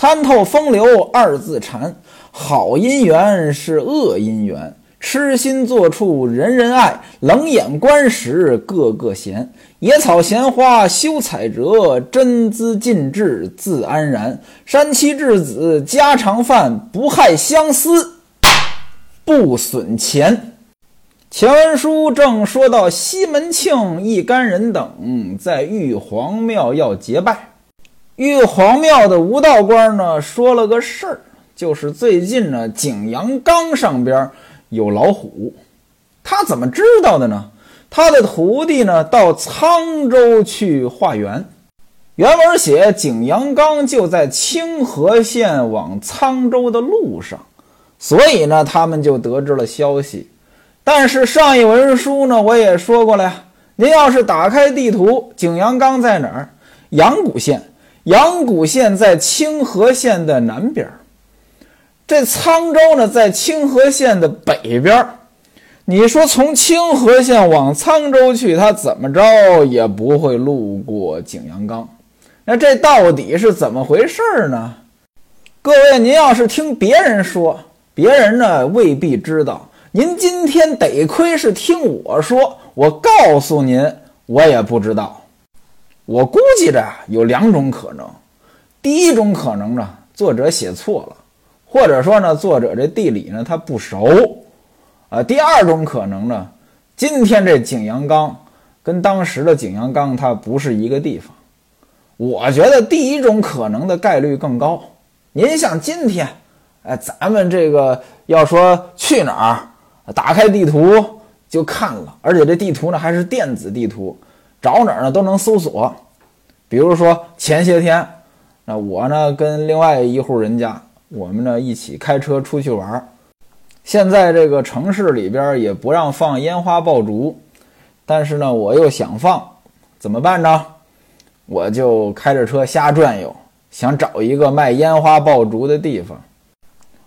参透风流二字禅，好姻缘是恶姻缘。痴心做处人人爱，冷眼观时个个闲。野草闲花休采折，真姿尽致自安然。山妻稚子家常饭，不害相思不损钱。前文书正说到西门庆一干人等在玉皇庙要结拜，玉皇庙的吴道官呢说了个事儿，就是最近呢景阳冈上边。有老虎，他怎么知道的呢？他的徒弟呢，到沧州去化缘。原文写景阳冈就在清河县往沧州的路上，所以呢，他们就得知了消息。但是上一文书呢，我也说过了呀。您要是打开地图，景阳冈在哪儿？阳谷县。阳谷县在清河县的南边。这沧州呢，在清河县的北边你说从清河县往沧州去，他怎么着也不会路过景阳冈。那这到底是怎么回事呢？各位，您要是听别人说，别人呢未必知道。您今天得亏是听我说，我告诉您，我也不知道。我估计着有两种可能。第一种可能呢，作者写错了。或者说呢，作者这地理呢他不熟，啊，第二种可能呢，今天这景阳冈跟当时的景阳冈它不是一个地方。我觉得第一种可能的概率更高。您像今天，哎，咱们这个要说去哪儿，打开地图就看了，而且这地图呢还是电子地图，找哪儿呢都能搜索。比如说前些天，那我呢跟另外一户人家。我们呢一起开车出去玩，现在这个城市里边也不让放烟花爆竹，但是呢我又想放，怎么办呢？我就开着车瞎转悠，想找一个卖烟花爆竹的地方。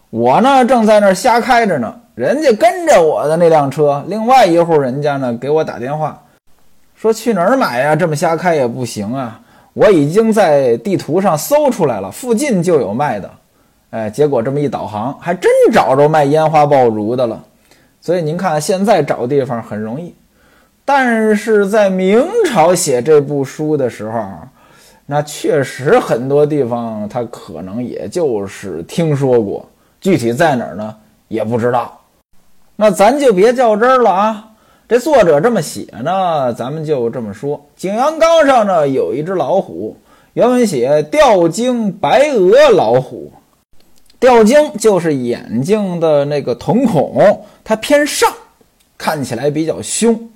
我呢正在那儿瞎开着呢，人家跟着我的那辆车，另外一户人家呢给我打电话，说去哪儿买呀？这么瞎开也不行啊！我已经在地图上搜出来了，附近就有卖的。哎，结果这么一导航，还真找着卖烟花爆竹的了。所以您看，现在找地方很容易，但是在明朝写这部书的时候，那确实很多地方他可能也就是听说过，具体在哪儿呢也不知道。那咱就别较真儿了啊！这作者这么写呢，咱们就这么说：景阳冈上呢有一只老虎，原文写吊睛白额老虎。吊睛就是眼睛的那个瞳孔，它偏上，看起来比较凶。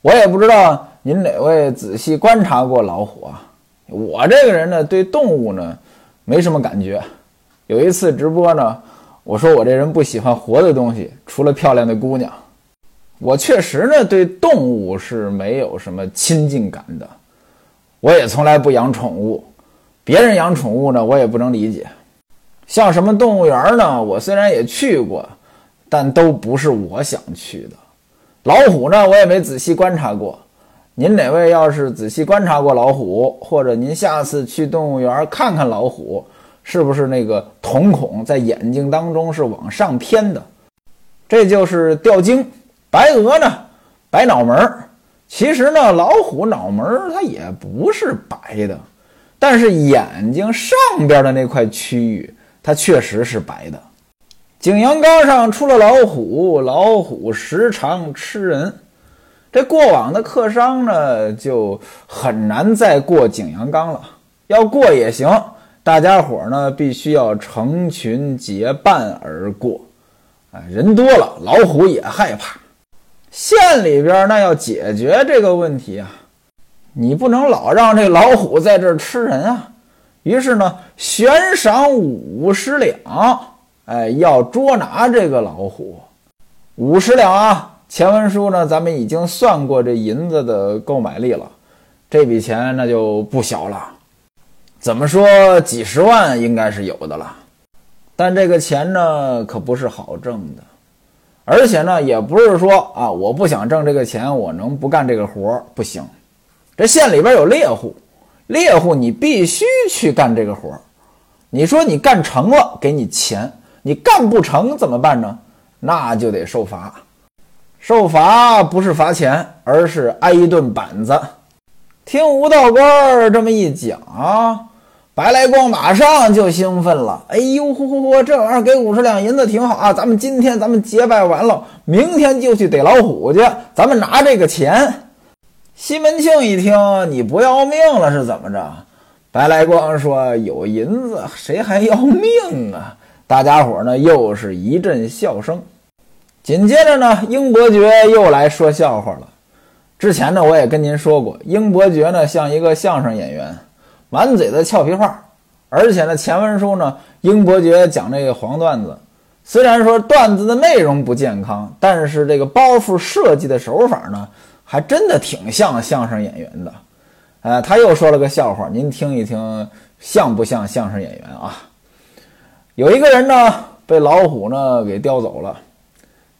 我也不知道您哪位仔细观察过老虎啊？我这个人呢，对动物呢没什么感觉。有一次直播呢，我说我这人不喜欢活的东西，除了漂亮的姑娘。我确实呢对动物是没有什么亲近感的。我也从来不养宠物，别人养宠物呢，我也不能理解。像什么动物园呢？我虽然也去过，但都不是我想去的。老虎呢，我也没仔细观察过。您哪位要是仔细观察过老虎，或者您下次去动物园看看老虎，是不是那个瞳孔在眼睛当中是往上偏的？这就是吊睛。白鹅呢，白脑门儿。其实呢，老虎脑门儿它也不是白的，但是眼睛上边的那块区域。它确实是白的。景阳冈上出了老虎，老虎时常吃人。这过往的客商呢，就很难再过景阳冈了。要过也行，大家伙呢必须要成群结伴而过。哎，人多了，老虎也害怕。县里边那要解决这个问题啊，你不能老让这老虎在这吃人啊。于是呢，悬赏五十两，哎，要捉拿这个老虎。五十两啊！前文书呢，咱们已经算过这银子的购买力了，这笔钱那就不小了。怎么说，几十万应该是有的了。但这个钱呢，可不是好挣的，而且呢，也不是说啊，我不想挣这个钱，我能不干这个活不行。这县里边有猎户。猎户，你必须去干这个活儿。你说你干成了，给你钱；你干不成怎么办呢？那就得受罚。受罚不是罚钱，而是挨一顿板子。听吴道官这么一讲，白来光马上就兴奋了。哎呦呼呼呼，这玩意儿给五十两银子挺好啊！咱们今天咱们结拜完了，明天就去逮老虎去，咱们拿这个钱。西门庆一听，你不要命了是怎么着？白来光说：“有银子，谁还要命啊？”大家伙呢又是一阵笑声。紧接着呢，英伯爵又来说笑话了。之前呢，我也跟您说过，英伯爵呢像一个相声演员，满嘴的俏皮话。而且呢，前文书呢，英伯爵讲这个黄段子，虽然说段子的内容不健康，但是这个包袱设计的手法呢，还真的挺像相声演员的。呃，他又说了个笑话，您听一听，像不像相声演员啊？有一个人呢，被老虎呢给叼走了。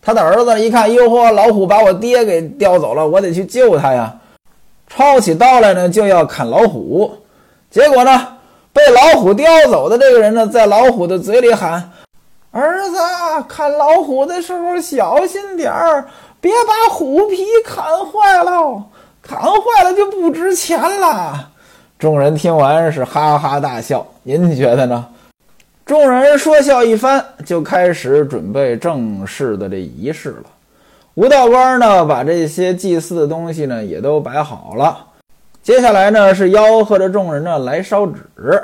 他的儿子一看，哟呵，老虎把我爹给叼走了，我得去救他呀！抄起刀来呢，就要砍老虎。结果呢，被老虎叼走的这个人呢，在老虎的嘴里喊：“儿子，砍老虎的时候小心点儿，别把虎皮砍坏了，砍坏了就不值钱了。”众人听完是哈哈大笑。您觉得呢？众人说笑一番，就开始准备正式的这仪式了。吴道官呢，把这些祭祀的东西呢也都摆好了。接下来呢，是吆喝着众人呢来烧纸，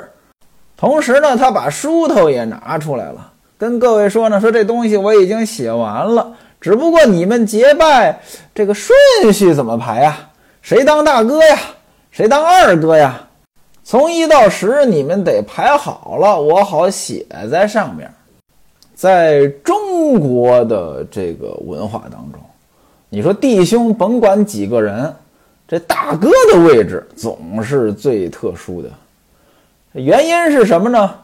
同时呢，他把书头也拿出来了，跟各位说呢，说这东西我已经写完了，只不过你们结拜这个顺序怎么排呀？谁当大哥呀？谁当二哥呀？从一到十，你们得排好了，我好写在上面。在中国的这个文化当中，你说弟兄甭管几个人，这大哥的位置总是最特殊的。原因是什么呢？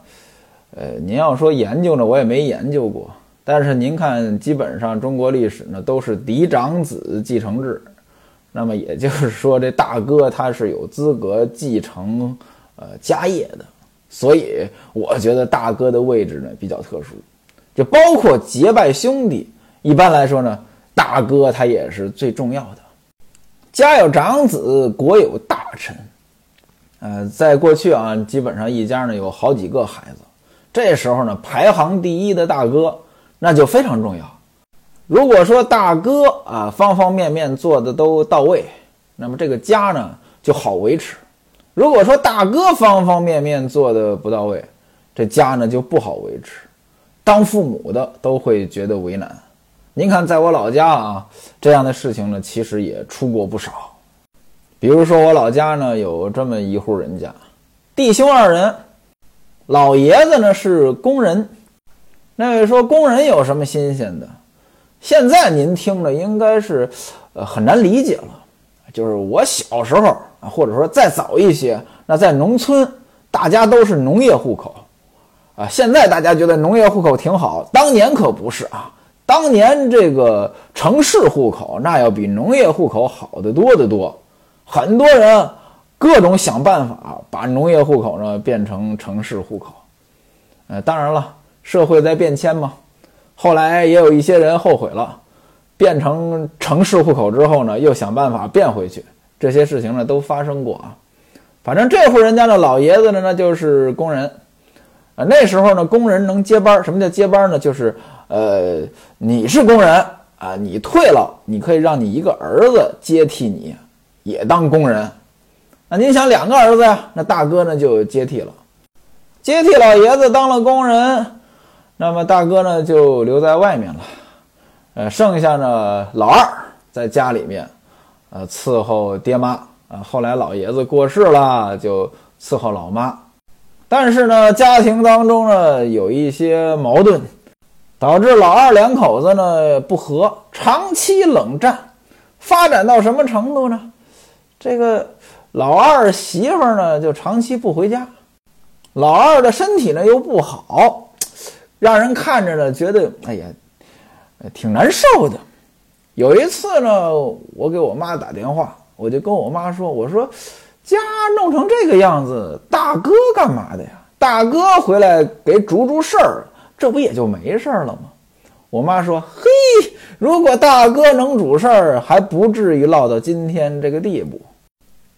呃，您要说研究呢，我也没研究过。但是您看，基本上中国历史呢都是嫡长子继承制，那么也就是说，这大哥他是有资格继承。呃，家业的，所以我觉得大哥的位置呢比较特殊，就包括结拜兄弟。一般来说呢，大哥他也是最重要的。家有长子，国有大臣。呃，在过去啊，基本上一家呢有好几个孩子，这时候呢，排行第一的大哥那就非常重要。如果说大哥啊方方面面做的都到位，那么这个家呢就好维持。如果说大哥方方面面做的不到位，这家呢就不好维持，当父母的都会觉得为难。您看，在我老家啊，这样的事情呢，其实也出过不少。比如说，我老家呢有这么一户人家，弟兄二人，老爷子呢是工人。那位说工人有什么新鲜的？现在您听着应该是，呃，很难理解了。就是我小时候啊。或者说再早一些，那在农村，大家都是农业户口，啊，现在大家觉得农业户口挺好，当年可不是啊，当年这个城市户口那要比农业户口好得多得多，很多人各种想办法把农业户口呢变成城市户口，呃，当然了，社会在变迁嘛，后来也有一些人后悔了，变成城市户口之后呢，又想办法变回去。这些事情呢都发生过啊，反正这户人家的老爷子呢那就是工人，啊那时候呢工人能接班，什么叫接班呢？就是呃你是工人啊，你退了，你可以让你一个儿子接替你，也当工人。那您想两个儿子呀，那大哥呢就接替了，接替老爷子当了工人，那么大哥呢就留在外面了，呃剩下呢老二在家里面。呃，伺候爹妈啊，后来老爷子过世了，就伺候老妈。但是呢，家庭当中呢有一些矛盾，导致老二两口子呢不和，长期冷战，发展到什么程度呢？这个老二媳妇呢就长期不回家，老二的身体呢又不好，让人看着呢觉得哎呀，挺难受的。有一次呢，我给我妈打电话，我就跟我妈说：“我说，家弄成这个样子，大哥干嘛的呀？大哥回来给主主事儿，这不也就没事儿了吗？我妈说：“嘿，如果大哥能主事儿，还不至于落到今天这个地步。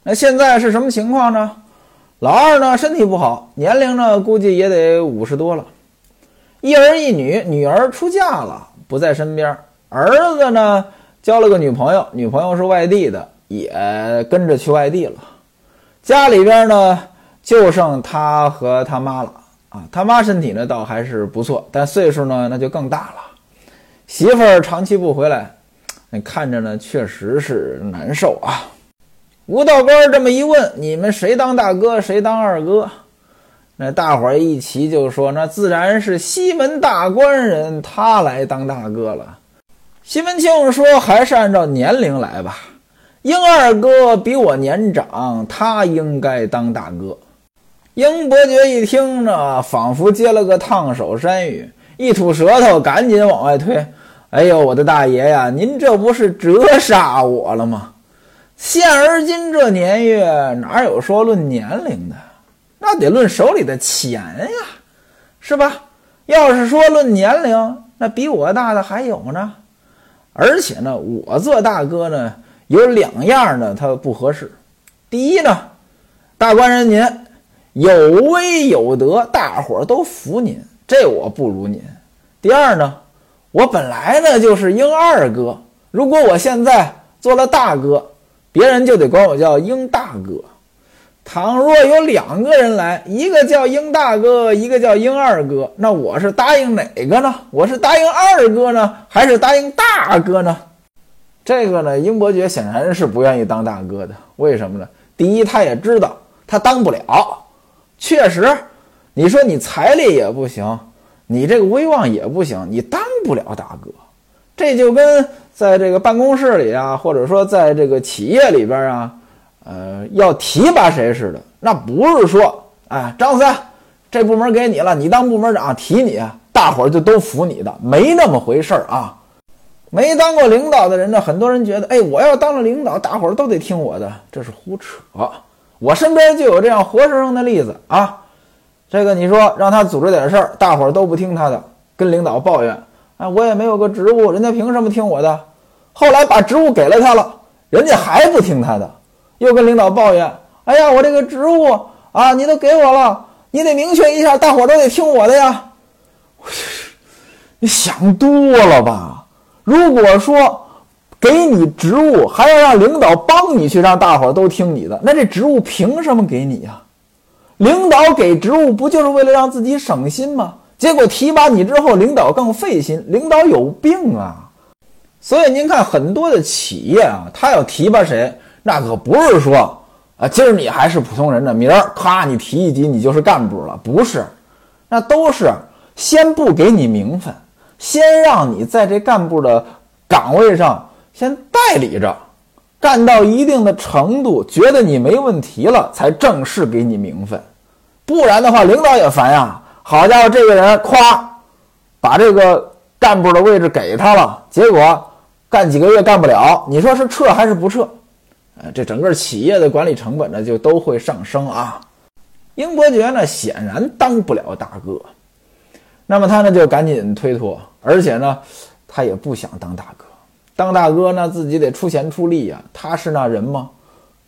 那现在是什么情况呢？老二呢，身体不好，年龄呢，估计也得五十多了。一儿一女，女儿出嫁了，不在身边；儿子呢，交了个女朋友，女朋友是外地的，也跟着去外地了。家里边呢，就剩他和他妈了啊。他妈身体呢，倒还是不错，但岁数呢，那就更大了。”媳妇儿长期不回来，那看着呢，确实是难受啊。吴道官这么一问，你们谁当大哥，谁当二哥？那大伙儿一齐就说：“那自然是西门大官人，他来当大哥了。”西门庆说：“还是按照年龄来吧。英二哥比我年长，他应该当大哥。”英伯爵一听呢，仿佛接了个烫手山芋，一吐舌头，赶紧往外推。哎呦，我的大爷呀，您这不是折杀我了吗？现而今这年月，哪有说论年龄的？那得论手里的钱呀，是吧？要是说论年龄，那比我大的还有呢。而且呢，我做大哥呢，有两样呢，他不合适。第一呢，大官人您有威有德，大伙儿都服您，这我不如您。第二呢。我本来呢就是英二哥，如果我现在做了大哥，别人就得管我叫英大哥。倘若有两个人来，一个叫英大哥，一个叫英二哥，那我是答应哪个呢？我是答应二哥呢，还是答应大哥呢？这个呢，英伯爵显然是不愿意当大哥的。为什么呢？第一，他也知道他当不了。确实，你说你财力也不行。你这个威望也不行，你当不了大哥，这就跟在这个办公室里啊，或者说在这个企业里边啊，呃，要提拔谁似的。那不是说，哎，张三，这部门给你了，你当部门长，提你，大伙儿就都服你的，没那么回事儿啊。没当过领导的人呢，很多人觉得，哎，我要当了领导，大伙儿都得听我的，这是胡扯。我身边就有这样活生生的例子啊。这个你说让他组织点事儿，大伙儿都不听他的，跟领导抱怨，哎，我也没有个职务，人家凭什么听我的？后来把职务给了他了，人家还不听他的，又跟领导抱怨，哎呀，我这个职务啊，你都给我了，你得明确一下，大伙儿都得听我的呀。你想多了吧？如果说给你职务，还要让领导帮你去让大伙儿都听你的，那这职务凭什么给你呀？领导给职务不就是为了让自己省心吗？结果提拔你之后，领导更费心，领导有病啊！所以您看，很多的企业啊，他要提拔谁，那可不是说啊，今儿你还是普通人呢，明儿咔你提一级，你就是干部了，不是，那都是先不给你名分，先让你在这干部的岗位上先代理着。干到一定的程度，觉得你没问题了，才正式给你名分，不然的话，领导也烦呀。好家伙，这个人夸，把这个干部的位置给他了，结果干几个月干不了，你说是撤还是不撤？呃，这整个企业的管理成本呢，就都会上升啊。英伯爵呢，显然当不了大哥，那么他呢就赶紧推脱，而且呢，他也不想当大哥。当大哥那自己得出钱出力呀，他是那人吗？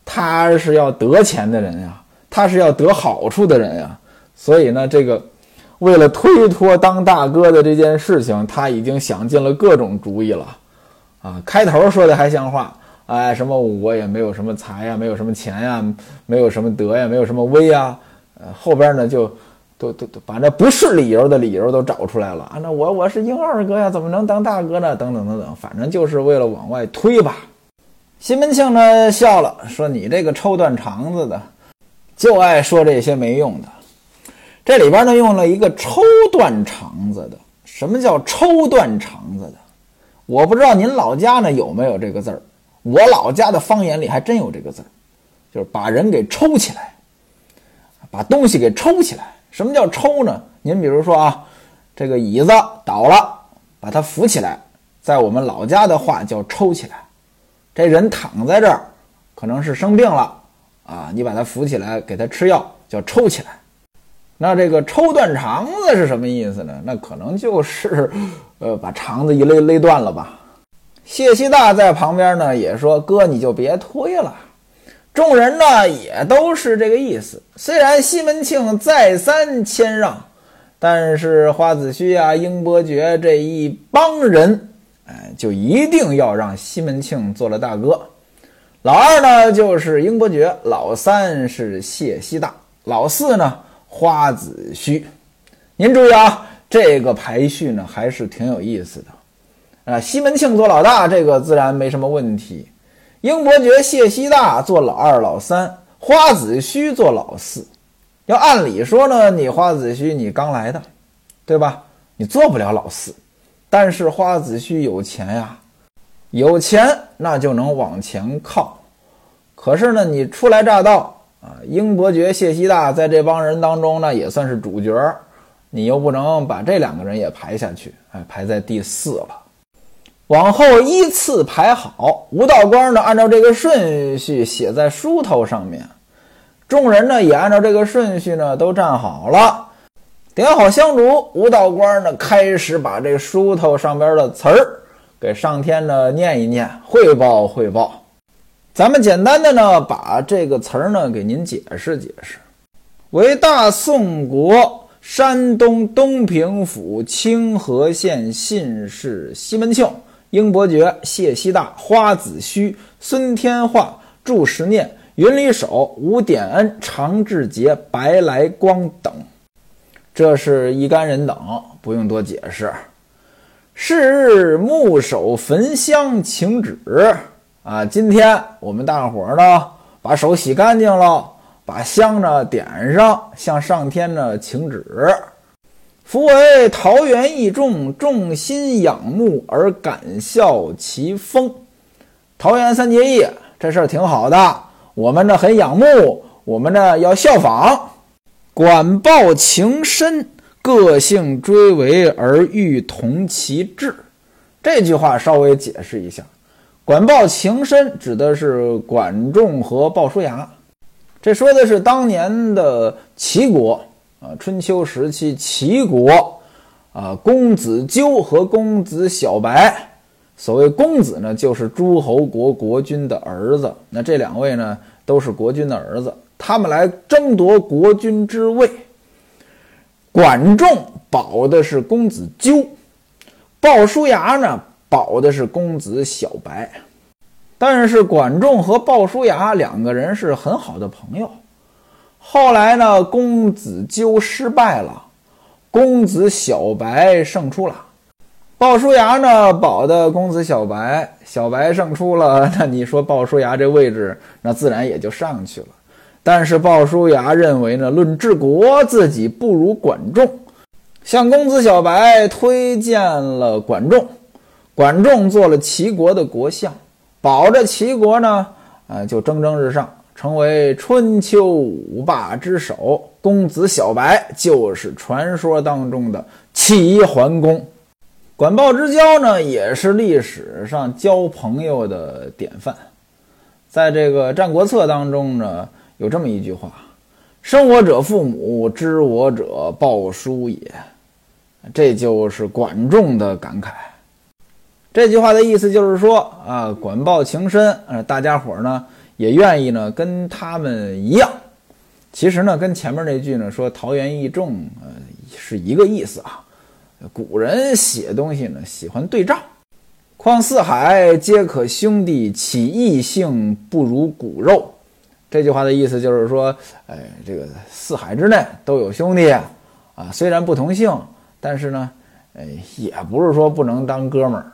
他是要得钱的人呀，他是要得好处的人呀。所以呢，这个为了推脱当大哥的这件事情，他已经想尽了各种主意了。啊，开头说的还像话，哎，什么我也没有什么财呀，没有什么钱呀，没有什么德呀，没有什么威呀。呃，后边呢就。都都都把那不是理由的理由都找出来了啊！那我我是英二哥呀，怎么能当大哥呢？等等等等，反正就是为了往外推吧。西门庆呢笑了，说：“你这个抽断肠子的，就爱说这些没用的。这里边呢用了一个抽断肠子的。什么叫抽断肠子的？我不知道您老家呢有没有这个字儿。我老家的方言里还真有这个字儿，就是把人给抽起来，把东西给抽起来。”什么叫抽呢？您比如说啊，这个椅子倒了，把它扶起来，在我们老家的话叫抽起来。这人躺在这儿，可能是生病了啊，你把他扶起来，给他吃药，叫抽起来。那这个抽断肠子是什么意思呢？那可能就是，呃，把肠子一勒勒断了吧。谢希大在旁边呢也说：“哥，你就别推了。”众人呢也都是这个意思。虽然西门庆再三谦让，但是花子虚啊、英伯爵这一帮人，哎，就一定要让西门庆做了大哥。老二呢就是英伯爵，老三是谢希大，老四呢花子虚。您注意啊，这个排序呢还是挺有意思的。啊，西门庆做老大，这个自然没什么问题。英伯爵、谢希大做老二、老三，花子虚做老四。要按理说呢，你花子虚你刚来的，对吧？你做不了老四。但是花子虚有钱呀，有钱那就能往前靠。可是呢，你初来乍到啊，英伯爵、谢希大在这帮人当中呢，也算是主角，你又不能把这两个人也排下去，哎，排在第四了。往后依次排好，吴道官呢按照这个顺序写在书头上面，众人呢也按照这个顺序呢都站好了，点好香烛，吴道官呢开始把这书头上边的词儿给上天呢念一念，汇报汇报。咱们简单的呢把这个词儿呢给您解释解释，为大宋国山东东平府清河县信士西门庆。英伯爵、谢希大、花子虚、孙天化、祝时念、云里守、吴典恩、常志杰、白来光等，这是一干人等，不用多解释。是日木手焚香请旨啊！今天我们大伙儿呢，把手洗干净了，把香呢点上，向上天呢请旨。夫为桃园义众，众心仰慕而敢效其风。桃园三结义这事儿挺好的，我们呢很仰慕，我们呢要效仿。管鲍情深，个性追为而欲同其志。这句话稍微解释一下，管鲍情深指的是管仲和鲍叔牙，这说的是当年的齐国。啊，春秋时期齐国，啊，公子纠和公子小白，所谓公子呢，就是诸侯国国君的儿子。那这两位呢，都是国君的儿子，他们来争夺国君之位。管仲保的是公子纠，鲍叔牙呢保的是公子小白。但是管仲和鲍叔牙两个人是很好的朋友。后来呢，公子纠失败了，公子小白胜出了。鲍叔牙呢保的公子小白，小白胜出了，那你说鲍叔牙这位置，那自然也就上去了。但是鲍叔牙认为呢，论治国，自己不如管仲，向公子小白推荐了管仲。管仲做了齐国的国相，保着齐国呢，呃，就蒸蒸日上。成为春秋五霸之首，公子小白就是传说当中的齐桓公。管鲍之交呢，也是历史上交朋友的典范。在这个《战国策》当中呢，有这么一句话：“生我者父母，知我者鲍叔也。”这就是管仲的感慨。这句话的意思就是说啊，管鲍情深，呃，大家伙呢。也愿意呢，跟他们一样。其实呢，跟前面那句呢说“桃园义众”呃是一个意思啊。古人写东西呢喜欢对仗，“况四海皆可兄弟，岂异性不如骨肉？”这句话的意思就是说，哎，这个四海之内都有兄弟啊，虽然不同姓，但是呢，哎，也不是说不能当哥们儿。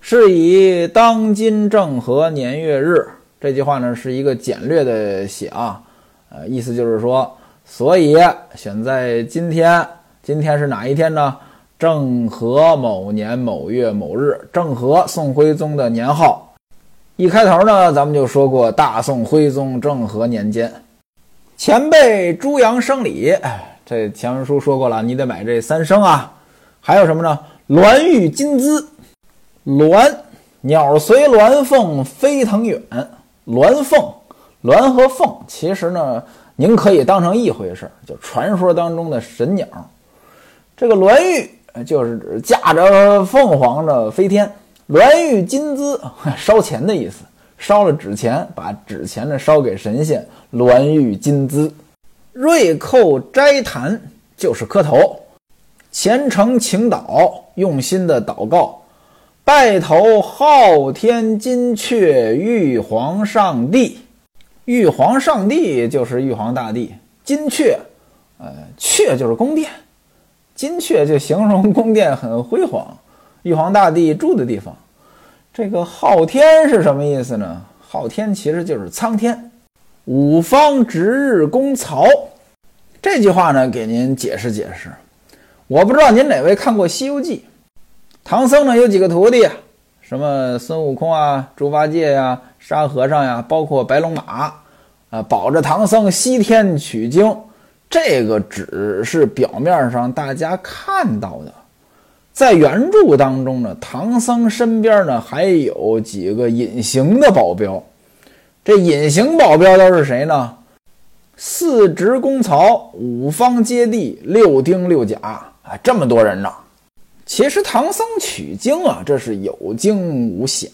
是以当今正和年月日。这句话呢是一个简略的写啊，呃，意思就是说，所以选在今天，今天是哪一天呢？正和某年某月某日，正和宋徽宗的年号。一开头呢，咱们就说过，大宋徽宗正和年间，前辈朱阳生礼，这前文书说过了，你得买这三生啊。还有什么呢？鸾玉金姿，鸾鸟随鸾凤飞腾远。鸾凤，鸾和凤其实呢您可以当成一回事儿，就传说当中的神鸟。这个鸾玉就是指驾着凤凰的飞天，鸾玉金资烧钱的意思，烧了纸钱，把纸钱呢烧给神仙，鸾玉金资。瑞寇斋坛就是磕头，虔诚请祷，用心的祷告，拜头昊天金阙玉皇上帝。玉皇上帝就是玉皇大帝，金阙，呃，阙就是宫殿，金阙就形容宫殿很辉煌，玉皇大帝住的地方。这个昊天是什么意思呢？昊天其实就是苍天。五方值日宫曹，这句话呢，给您解释解释。我不知道您哪位看过《西游记》，唐僧呢有几个徒弟，什么孙悟空啊、猪八戒呀。沙和尚呀，包括白龙马，啊，保着唐僧西天取经，这个只是表面上大家看到的，在原著当中呢，唐僧身边呢还有几个隐形的保镖，这隐形保镖都是谁呢？四职公曹，五方揭谛，六丁六甲啊，这么多人呢。其实唐僧取经啊，这是有惊无险。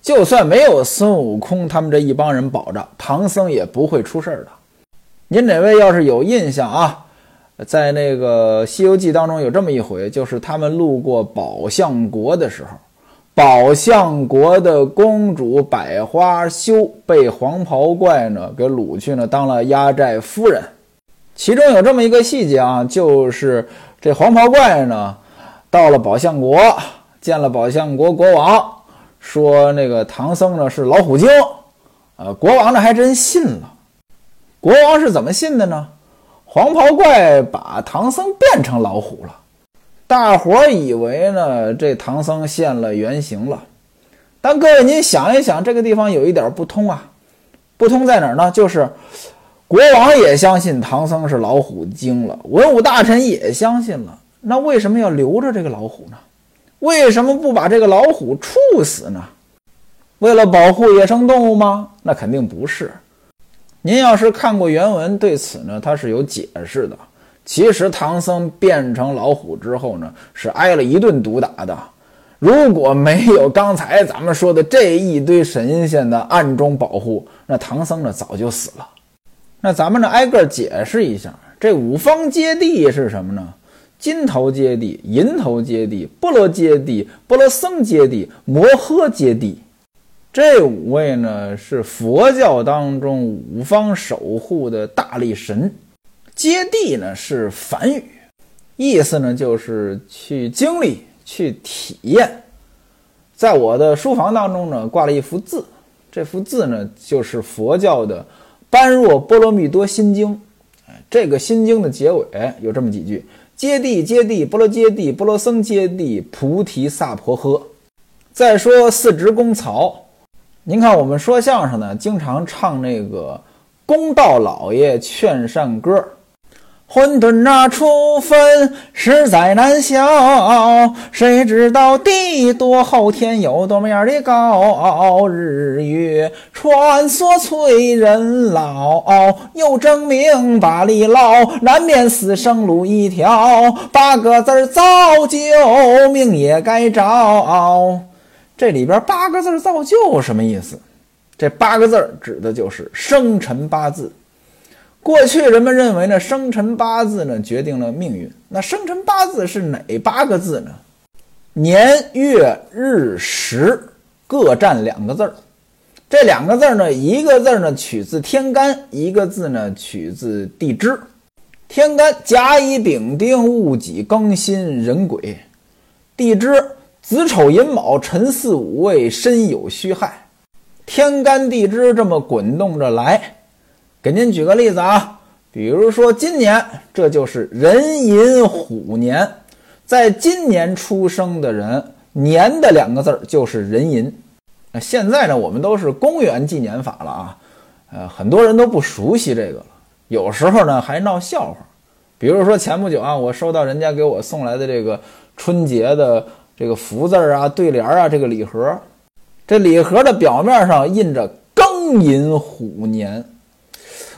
就算没有孙悟空他们这一帮人保着，唐僧也不会出事儿的。您哪位要是有印象啊，在那个《西游记》当中有这么一回，就是他们路过宝象国的时候，宝象国的公主百花羞被黄袍怪呢给掳去呢，当了压寨夫人。其中有这么一个细节啊，就是这黄袍怪呢到了宝象国，见了宝象国国王。说那个唐僧呢是老虎精，呃，国王呢还真信了。国王是怎么信的呢？黄袍怪把唐僧变成老虎了，大伙儿以为呢这唐僧现了原形了。但各位您想一想，这个地方有一点不通啊，不通在哪儿呢？就是国王也相信唐僧是老虎精了，文武大臣也相信了，那为什么要留着这个老虎呢？为什么不把这个老虎处死呢？为了保护野生动物吗？那肯定不是。您要是看过原文，对此呢，它是有解释的。其实唐僧变成老虎之后呢，是挨了一顿毒打的。如果没有刚才咱们说的这一堆神仙的暗中保护，那唐僧呢早就死了。那咱们呢挨个解释一下，这五方揭谛是什么呢？金头揭谛、银头揭谛、波罗揭谛、波罗僧揭谛、摩诃揭谛，这五位呢是佛教当中五方守护的大力神。揭谛呢是梵语，意思呢就是去经历、去体验。在我的书房当中呢挂了一幅字，这幅字呢就是佛教的《般若波罗蜜多心经》。这个心经的结尾有这么几句。揭谛，揭谛，波罗揭谛，波罗僧揭谛，菩提萨婆诃。再说四职公曹，您看我们说相声呢，经常唱那个公道老爷劝善歌。混沌那初分实在难消，谁知道地多厚天有多么样的高？日月穿梭催人老，又争名把利捞难免死生路一条。八个字造就命也该着。这里边八个字造就什么意思？这八个字指的就是生辰八字。过去人们认为呢，生辰八字呢决定了命运。那生辰八字是哪八个字呢？年月日时各占两个字儿。这两个字儿呢，一个字呢取自天干，一个字呢取自地支。天干甲乙丙丁戊己庚辛壬癸，地支子丑寅卯辰巳午未申酉戌亥。天干地支这么滚动着来。给您举个例子啊，比如说今年，这就是壬寅虎年，在今年出生的人，年的两个字儿就是壬寅。现在呢，我们都是公元纪年法了啊，呃，很多人都不熟悉这个了，有时候呢还闹笑话。比如说前不久啊，我收到人家给我送来的这个春节的这个福字啊、对联啊，这个礼盒，这礼盒的表面上印着庚寅虎年。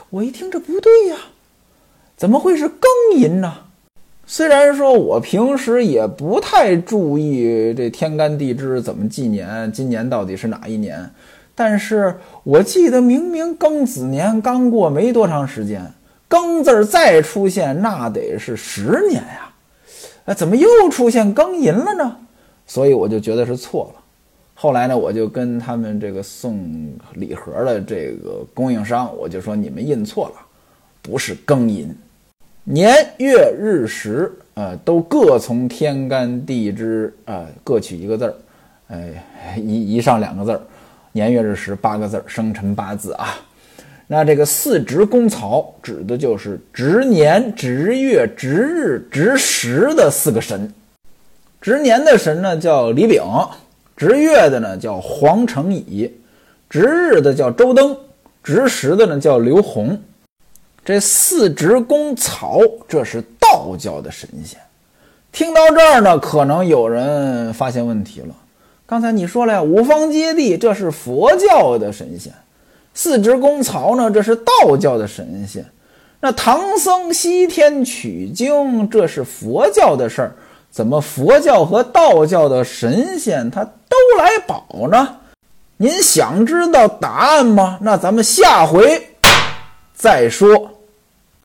我一听这不对呀，怎么会是庚寅呢？虽然说我平时也不太注意这天干地支怎么纪年，今年到底是哪一年，但是我记得明明庚子年刚过没多长时间，庚字儿再出现那得是十年呀，哎，怎么又出现庚寅了呢？所以我就觉得是错了。后来呢，我就跟他们这个送礼盒的这个供应商，我就说你们印错了，不是庚寅，年月日时，呃，都各从天干地支，呃，各取一个字儿，哎，一一上两个字儿，年月日时八个字儿，生辰八字啊。那这个四值公曹指的就是值年、值月、值日、值时的四个神，值年的神呢叫李炳。值月的呢叫黄成乙，值日的叫周登，值时的呢叫刘洪。这四值公曹，这是道教的神仙。听到这儿呢，可能有人发现问题了。刚才你说了呀，五方揭谛，这是佛教的神仙；四值公曹呢，这是道教的神仙。那唐僧西天取经，这是佛教的事儿。怎么佛教和道教的神仙他都来保呢？您想知道答案吗？那咱们下回再说。